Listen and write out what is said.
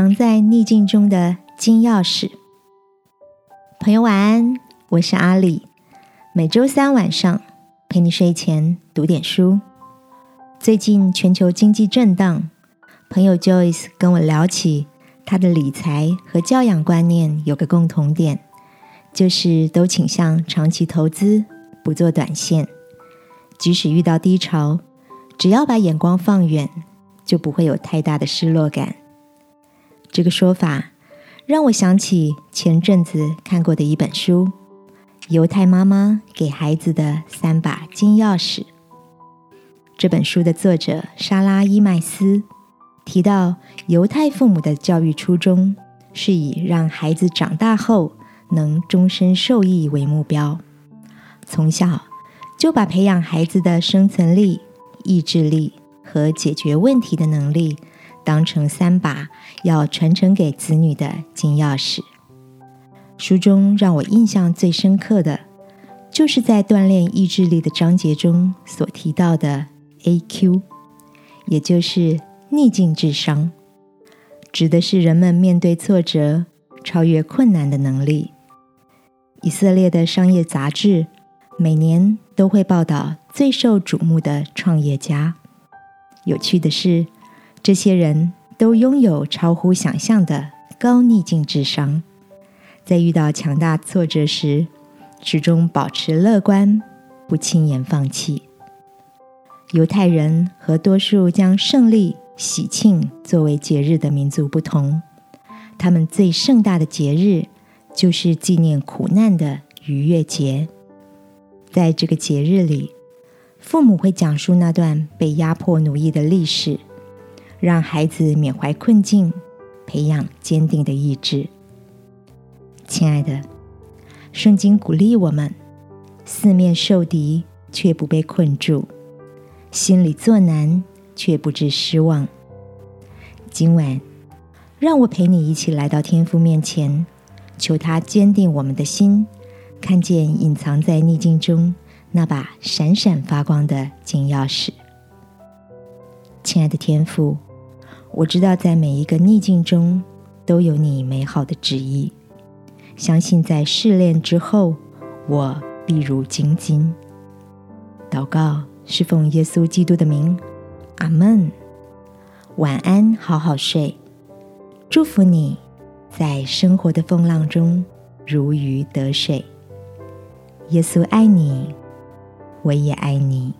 藏在逆境中的金钥匙。朋友晚安，我是阿里。每周三晚上陪你睡前读点书。最近全球经济震荡，朋友 Joyce 跟我聊起他的理财和教养观念有个共同点，就是都倾向长期投资，不做短线。即使遇到低潮，只要把眼光放远，就不会有太大的失落感。这个说法让我想起前阵子看过的一本书《犹太妈妈给孩子的三把金钥匙》。这本书的作者莎拉·伊麦斯提到，犹太父母的教育初衷是以让孩子长大后能终身受益为目标，从小就把培养孩子的生存力、意志力和解决问题的能力。当成三把要传承给子女的金钥匙。书中让我印象最深刻的，就是在锻炼意志力的章节中所提到的 AQ，也就是逆境智商，指的是人们面对挫折、超越困难的能力。以色列的商业杂志每年都会报道最受瞩目的创业家。有趣的是。这些人都拥有超乎想象的高逆境智商，在遇到强大挫折时，始终保持乐观，不轻言放弃。犹太人和多数将胜利、喜庆作为节日的民族不同，他们最盛大的节日就是纪念苦难的逾越节。在这个节日里，父母会讲述那段被压迫奴役的历史。让孩子缅怀困境，培养坚定的意志。亲爱的，圣经鼓励我们：四面受敌却不被困住，心里作难却不知失望。今晚，让我陪你一起来到天父面前，求他坚定我们的心，看见隐藏在逆境中那把闪闪发光的金钥匙。亲爱的天父。我知道，在每一个逆境中，都有你美好的旨意。相信在试炼之后，我必如金金。祷告是奉耶稣基督的名，阿门。晚安，好好睡。祝福你在生活的风浪中如鱼得水。耶稣爱你，我也爱你。